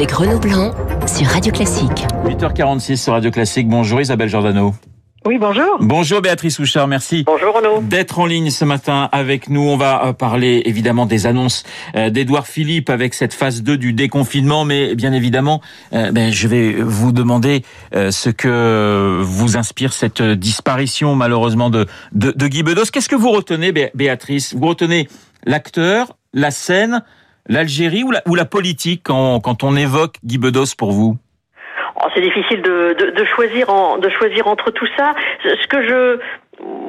avec Renaud Blanc sur Radio Classique. 8h46 sur Radio Classique. Bonjour Isabelle Giordano. Oui, bonjour. Bonjour Béatrice Houchard, merci. Bonjour Renaud. D'être en ligne ce matin avec nous. On va euh, parler évidemment des annonces euh, d'Edouard Philippe avec cette phase 2 du déconfinement, mais bien évidemment, euh, ben, je vais vous demander ce que vous inspire cette disparition malheureusement de, de, de Guy Bedos. Qu'est-ce que vous retenez, Béatrice? Vous retenez l'acteur, la scène, l'Algérie ou la, politique quand, on évoque Guy Bedos pour vous? Oh, C'est difficile de, choisir de choisir entre tout ça. Ce que je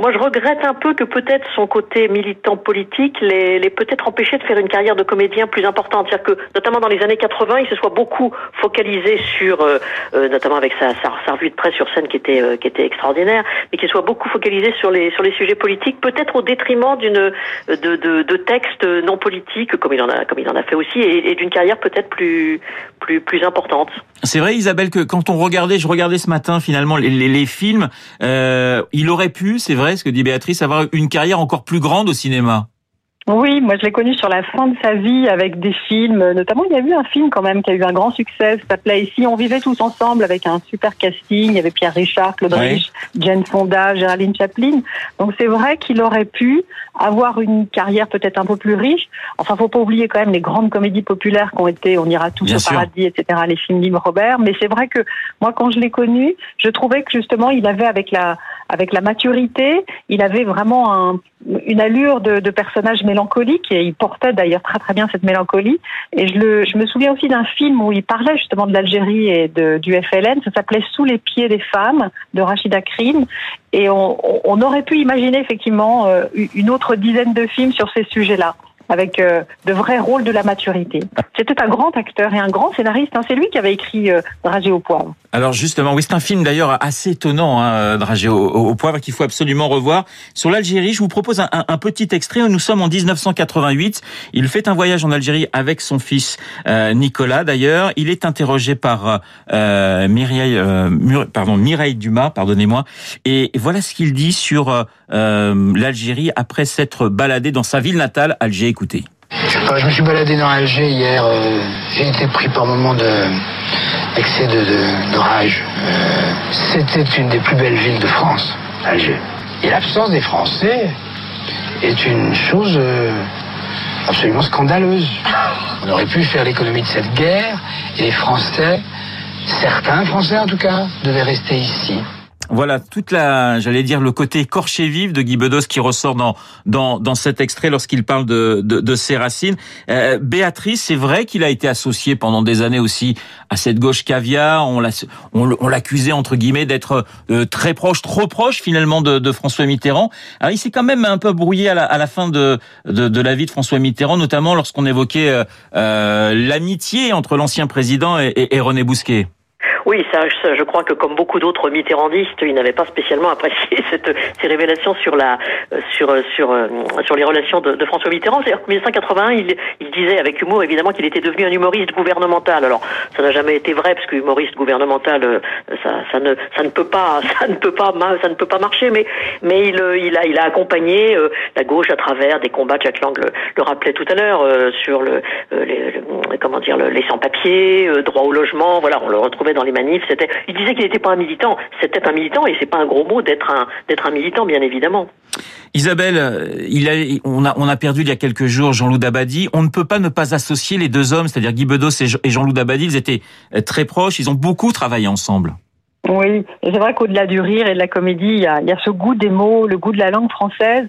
moi, je regrette un peu que peut-être son côté militant politique l'ait, peut-être empêché de faire une carrière de comédien plus importante. C'est-à-dire que, notamment dans les années 80, il se soit beaucoup focalisé sur, euh, euh, notamment avec sa, sa, revue de presse sur scène qui était euh, qui était extraordinaire, mais qu'il soit beaucoup focalisé sur les sur les sujets politiques, peut-être au détriment de, de, textes non politiques, comme il en a comme il en a fait aussi, et, d'une carrière peut-être plus plus plus importante. C'est vrai, Isabelle, que quand on regardait, je regardais ce matin finalement les, les films, il aurait pu, c'est vrai ce que dit Béatrice, avoir une carrière encore plus grande au cinéma? Oui, moi je l'ai connu sur la fin de sa vie avec des films, notamment il y a eu un film quand même qui a eu un grand succès, ça s'appelait Ici on vivait tous ensemble avec un super casting, il y avait Pierre Richard, Claude Rich, Jane Fonda, Géraldine Chaplin. Donc c'est vrai qu'il aurait pu avoir une carrière peut-être un peu plus riche. Enfin, faut pas oublier quand même les grandes comédies populaires qui ont été On ira tous au paradis, etc., les films libres Robert. Mais c'est vrai que moi quand je l'ai connu, je trouvais que justement il avait avec la avec la maturité, il avait vraiment un, une allure de, de, personnage mélancolique et il portait d'ailleurs très très bien cette mélancolie. Et je, le, je me souviens aussi d'un film où il parlait justement de l'Algérie et de, du FLN. Ça s'appelait Sous les pieds des femmes de Rachida Krim. Et on, aurait pu imaginer effectivement euh, une autre dizaine de films sur ces sujets-là avec euh, de vrais rôles de la maturité. C'était un grand acteur et un grand scénariste. Hein. C'est lui qui avait écrit euh, Dragé au poivre. Alors justement, oui, c'est un film d'ailleurs assez étonnant, hein, Dragé au, poivre, qu'il faut absolument revoir. Sur l'Algérie, je vous propose un, petit extrait. Nous sommes en 1988. Il fait un voyage en Algérie avec son fils euh, Nicolas. D'ailleurs, il est interrogé par euh, Mireille, euh, pardon, Mireille Dumas, pardonnez-moi. Et voilà ce qu'il dit sur l'Algérie après s'être baladé dans sa ville natale, Alger. Je me suis baladé dans Alger hier. Euh, j'ai été pris par moments d'excès de, de, rage. Euh, c'était une des plus belles villes de France, Alger. Et l'absence des Français est une chose euh, absolument scandaleuse. On aurait pu faire l'économie de cette guerre et les Français, certains Français en tout cas, devaient rester ici. Voilà toute la, j'allais dire le côté corché vif de Guy Bedos qui ressort dans dans, dans cet extrait lorsqu'il parle de, de, de ses racines. Euh, Béatrice, c'est vrai qu'il a été associé pendant des années aussi à cette gauche caviar. On l'a on, l'accusait entre guillemets d'être euh, très proche, trop proche finalement de, de François Mitterrand. Alors il s'est quand même un peu brouillé à la, à la fin de, de, de la vie de François Mitterrand, notamment lorsqu'on évoquait euh, euh l'amitié entre l'ancien président et, et, et René Bousquet. Oui, ça, je crois que comme beaucoup d'autres mitterrandistes, il n'avait pas spécialement apprécié cette, ces révélations sur la, euh, sur, euh, sur, euh, sur les relations de, François Mitterrand. C'est-à-dire qu'en 1981, il, il disait avec humour évidemment qu'il était devenu un humoriste gouvernemental. Alors, ça n'a jamais été vrai parce que humoriste gouvernemental, ça, ça ne, ça ne peut pas, ça ne peut pas, ça ne peut pas marcher. Mais, mais il, il a, il a accompagné la gauche à travers des combats. Jacques Lang le, rappelait tout à l'heure sur le, les, comment dire, les sans-papiers, droit au logement. Voilà, on le retrouvait dans les il disait qu'il n'était pas un militant. C'était un militant et c'est pas un gros mot d'être un, d'être un militant, bien évidemment. Isabelle, il a, on a, on a perdu il y a quelques jours Jean-Loup Dabadi. On ne peut pas ne pas associer les deux hommes, c'est-à-dire Guy Bedos et Jean-Loup Dabadi. Ils étaient très proches. Ils ont beaucoup travaillé ensemble. Oui, c'est vrai qu'au-delà du rire et de la comédie, il y, a, il y a, ce goût des mots, le goût de la langue française,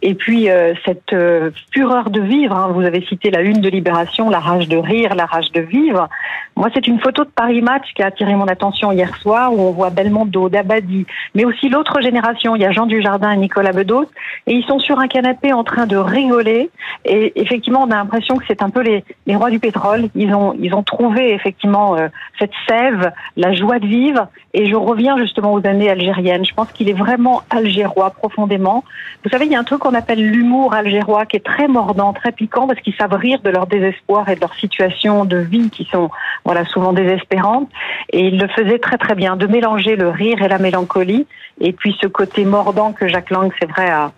et puis euh, cette euh, fureur de vivre. Hein. Vous avez cité la une de Libération, la rage de rire, la rage de vivre. Moi, c'est une photo de Paris Match qui a attiré mon attention hier soir, où on voit Belmondo, Dabadi, mais aussi l'autre génération. Il y a Jean Dujardin et Nicolas Bedos, et ils sont sur un canapé en train de rigoler. Et effectivement, on a l'impression que c'est un peu les, les, rois du pétrole. Ils ont, ils ont trouvé effectivement euh, cette sève, la joie de vivre. Je reviens justement aux années algériennes. Je pense qu'il est vraiment algérois profondément. Vous savez, il y a un truc qu'on appelle l'humour algérois qui est très mordant, très piquant parce qu'ils savent rire de leur désespoir et de leur situation de vie qui sont voilà souvent désespérantes. Et ils le faisaient très très bien, de mélanger le rire et la mélancolie. Et puis ce côté mordant que Jacques Lang, c'est vrai, a,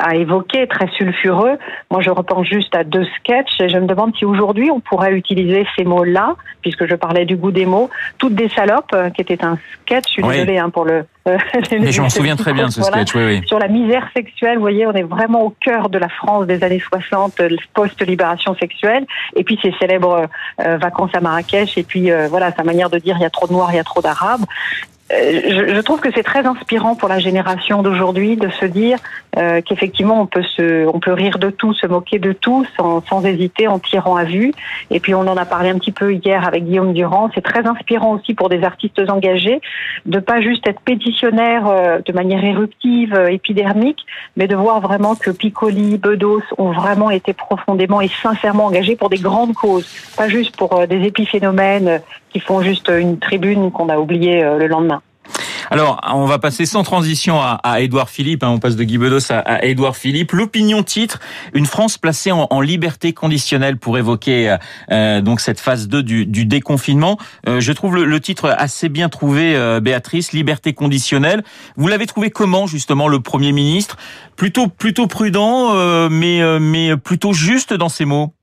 a évoqué, très sulfureux. Moi, je repense juste à deux sketchs et je me demande si aujourd'hui on pourrait utiliser ces mots-là, puisque je parlais du goût des mots. Toutes des salopes, euh, qui était un sketch. Je suis désolée hein, pour le. Euh, mais je m'en souviens très bien de ce sketch. Oui, oui. Sur la misère sexuelle, vous voyez, on est vraiment au cœur de la France des années 60, post-libération sexuelle. Et puis ces célèbres vacances à Marrakech. Et puis voilà, sa manière de dire il y a trop de noirs, il y a trop d'arabes. Euh, je, je, trouve que c'est très inspirant pour la génération d'aujourd'hui de se dire euh, qu'effectivement on peut se, on peut rire de tout, se moquer de tout sans, sans, hésiter, en tirant à vue. Et puis on en a parlé un petit peu hier avec Guillaume Durand. C'est très inspirant aussi pour des artistes engagés de pas juste être pétitionnaires euh, de manière éruptive, euh, épidermique, mais de voir vraiment que Piccoli, Bedos ont vraiment été profondément et sincèrement engagés pour des grandes causes, pas juste pour des épiphénomènes qui font juste une tribune qu'on a oublié le lendemain. Alors, on va passer sans transition à, à Édouard Philippe. Hein, on passe de Guy Bedos à, à Édouard Philippe. L'opinion titre une France placée en, en liberté conditionnelle pour évoquer euh, donc cette phase 2 du, du déconfinement. Euh, je trouve le, le, titre assez bien trouvé, euh, Béatrice. Liberté conditionnelle. Vous l'avez trouvé comment justement le Premier ministre? Plutôt plutôt prudent, euh, mais euh, mais plutôt juste dans ses mots?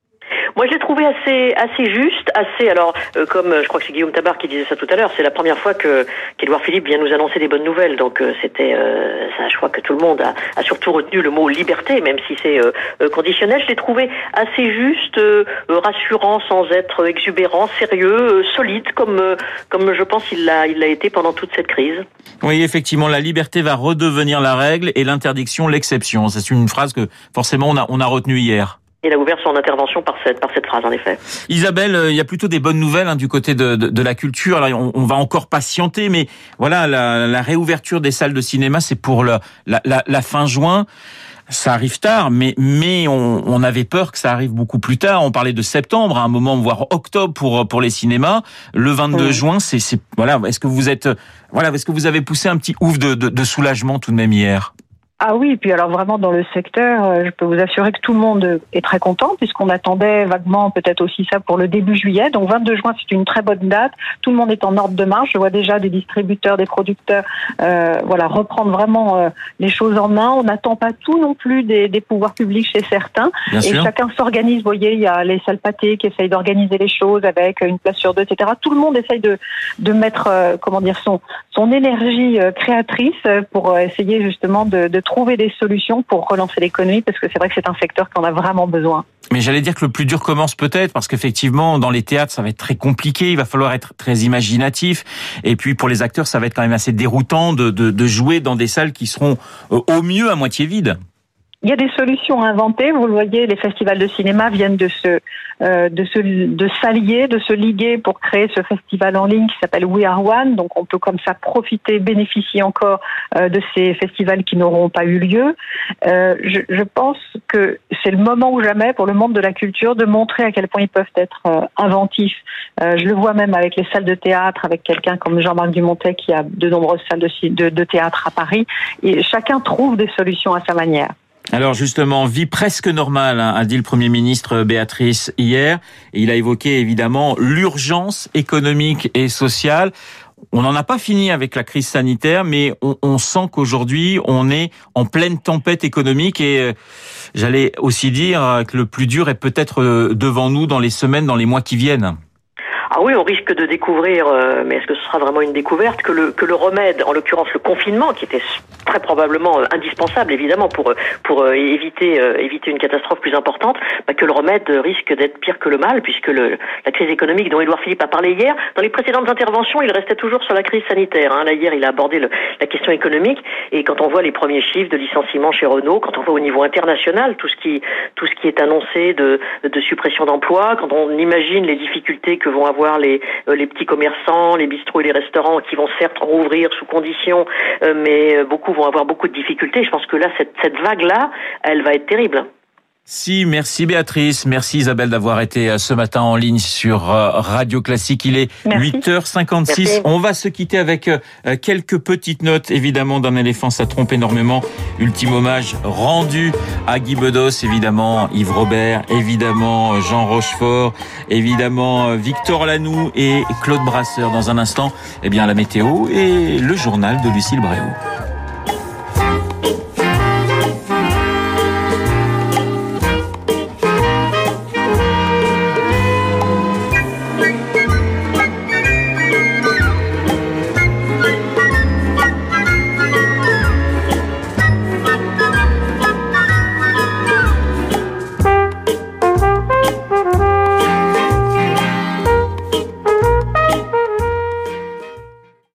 Moi, je l'ai trouvé assez, assez juste, assez. Alors, euh, comme euh, je crois que c'est Guillaume Tabar qui disait ça tout à l'heure, c'est la première fois que qu'Edouard Philippe vient nous annoncer des bonnes nouvelles. Donc, euh, c'était ça. Je crois que tout le monde a, a, surtout retenu le mot liberté, même si c'est conditionnel. Je l'ai trouvé assez juste, rassurant, sans être exubérant, sérieux, solide, comme comme je pense il l'a il l'a été pendant toute cette crise. Oui, effectivement, la liberté va redevenir la règle et l'interdiction l'exception. C'est une phrase que forcément on a on a retenue hier. Il a ouvert son intervention par cette, par cette phrase, en effet. Isabelle, euh, il y a plutôt des bonnes nouvelles hein, du côté de, de, de, la culture. Alors, on, on, va encore patienter, mais voilà, la, la réouverture des salles de cinéma, c'est pour la, la, la, fin juin. Ça arrive tard, mais mais on, on, avait peur que ça arrive beaucoup plus tard. On parlait de septembre, à un moment, voire octobre pour pour les cinémas. Le 22 mmh. juin, c'est voilà. Est-ce que vous êtes voilà, est-ce que vous avez poussé un petit ouf de, de, de soulagement tout de même hier? Ah oui, puis alors vraiment dans le secteur, euh, je peux vous assurer que tout le monde est très content puisqu'on attendait vaguement peut-être aussi ça pour le début juillet. Donc 22 juin, c'est une très bonne date. Tout le monde est en ordre de marche. Je vois déjà des distributeurs, des producteurs, euh, voilà, reprendre vraiment euh, les choses en main. On n'attend pas tout non plus des, des pouvoirs publics chez certains. Bien et sûr. chacun s'organise. Vous voyez, il y a les salles pâtées qui essayent d'organiser les choses avec une place sur deux, etc. Tout le monde essaye de de mettre, euh, comment dire, son son énergie euh, créatrice pour essayer justement de, de trouver des solutions pour relancer l'économie parce que c'est vrai que c'est un secteur qu'on a vraiment besoin. Mais j'allais dire que le plus dur commence peut-être parce qu'effectivement dans les théâtres ça va être très compliqué, il va falloir être très imaginatif et puis pour les acteurs ça va être quand même assez déroutant de, de, jouer dans des salles qui seront euh, au mieux à moitié vides. Il y a des solutions à inventer. Vous le voyez, les festivals de cinéma viennent de se, euh, de se, de s'allier, de se liguer pour créer ce festival en ligne qui s'appelle We Are One. Donc, on peut comme ça profiter, bénéficier encore euh, de ces festivals qui n'auront pas eu lieu. Euh, je, je, pense que c'est le moment ou jamais pour le monde de la culture de montrer à quel point ils peuvent être euh, inventifs. Euh, je le vois même avec les salles de théâtre, avec quelqu'un comme Jean-Marc Dumontet qui a de nombreuses salles de, de, de théâtre à Paris. Et chacun trouve des solutions à sa manière. Alors justement, vie presque normale, hein, a dit le Premier ministre Béatrice hier. Il a évoqué évidemment l'urgence économique et sociale. On n'en a pas fini avec la crise sanitaire, mais on, on sent qu'aujourd'hui, on est en pleine tempête économique et euh, j'allais aussi dire que le plus dur est peut-être euh, devant nous dans les semaines, dans les mois qui viennent. Ah oui, on risque de découvrir, euh, mais est-ce que ce sera vraiment une découverte, que le, que le remède, en l'occurrence le confinement, qui était très probablement euh, indispensable évidemment pour, pour euh, éviter, euh, éviter une catastrophe plus importante, bah, que le remède risque d'être pire que le mal, puisque le, la crise économique dont Édouard Philippe a parlé hier, dans les précédentes interventions, il restait toujours sur la crise sanitaire. Hein. Là, hier, il a abordé le, la question économique, et quand on voit les premiers chiffres de licenciements chez Renault, quand on voit au niveau international tout ce qui, tout ce qui est annoncé de, de suppression d'emplois, quand on imagine les difficultés que vont avoir avoir les, euh, les petits commerçants, les bistrots et les restaurants qui vont certes rouvrir sous conditions, euh, mais beaucoup vont avoir beaucoup de difficultés. Je pense que là, cette, cette vague-là, elle va être terrible. Si, merci Béatrice, merci Isabelle d'avoir été euh, ce matin en ligne sur Radio Classique. Il est merci. 8h56. Merci. On va se quitter avec quelques petites notes, évidemment, d'un éléphant, ça trompe énormément. Ultime hommage rendu à Guy Bedos, évidemment, Yves Robert, évidemment, Jean Rochefort, évidemment, Victor Lanoux et Claude Brasseur. Dans un instant, eh bien, la météo et le journal de Lucille Bréau.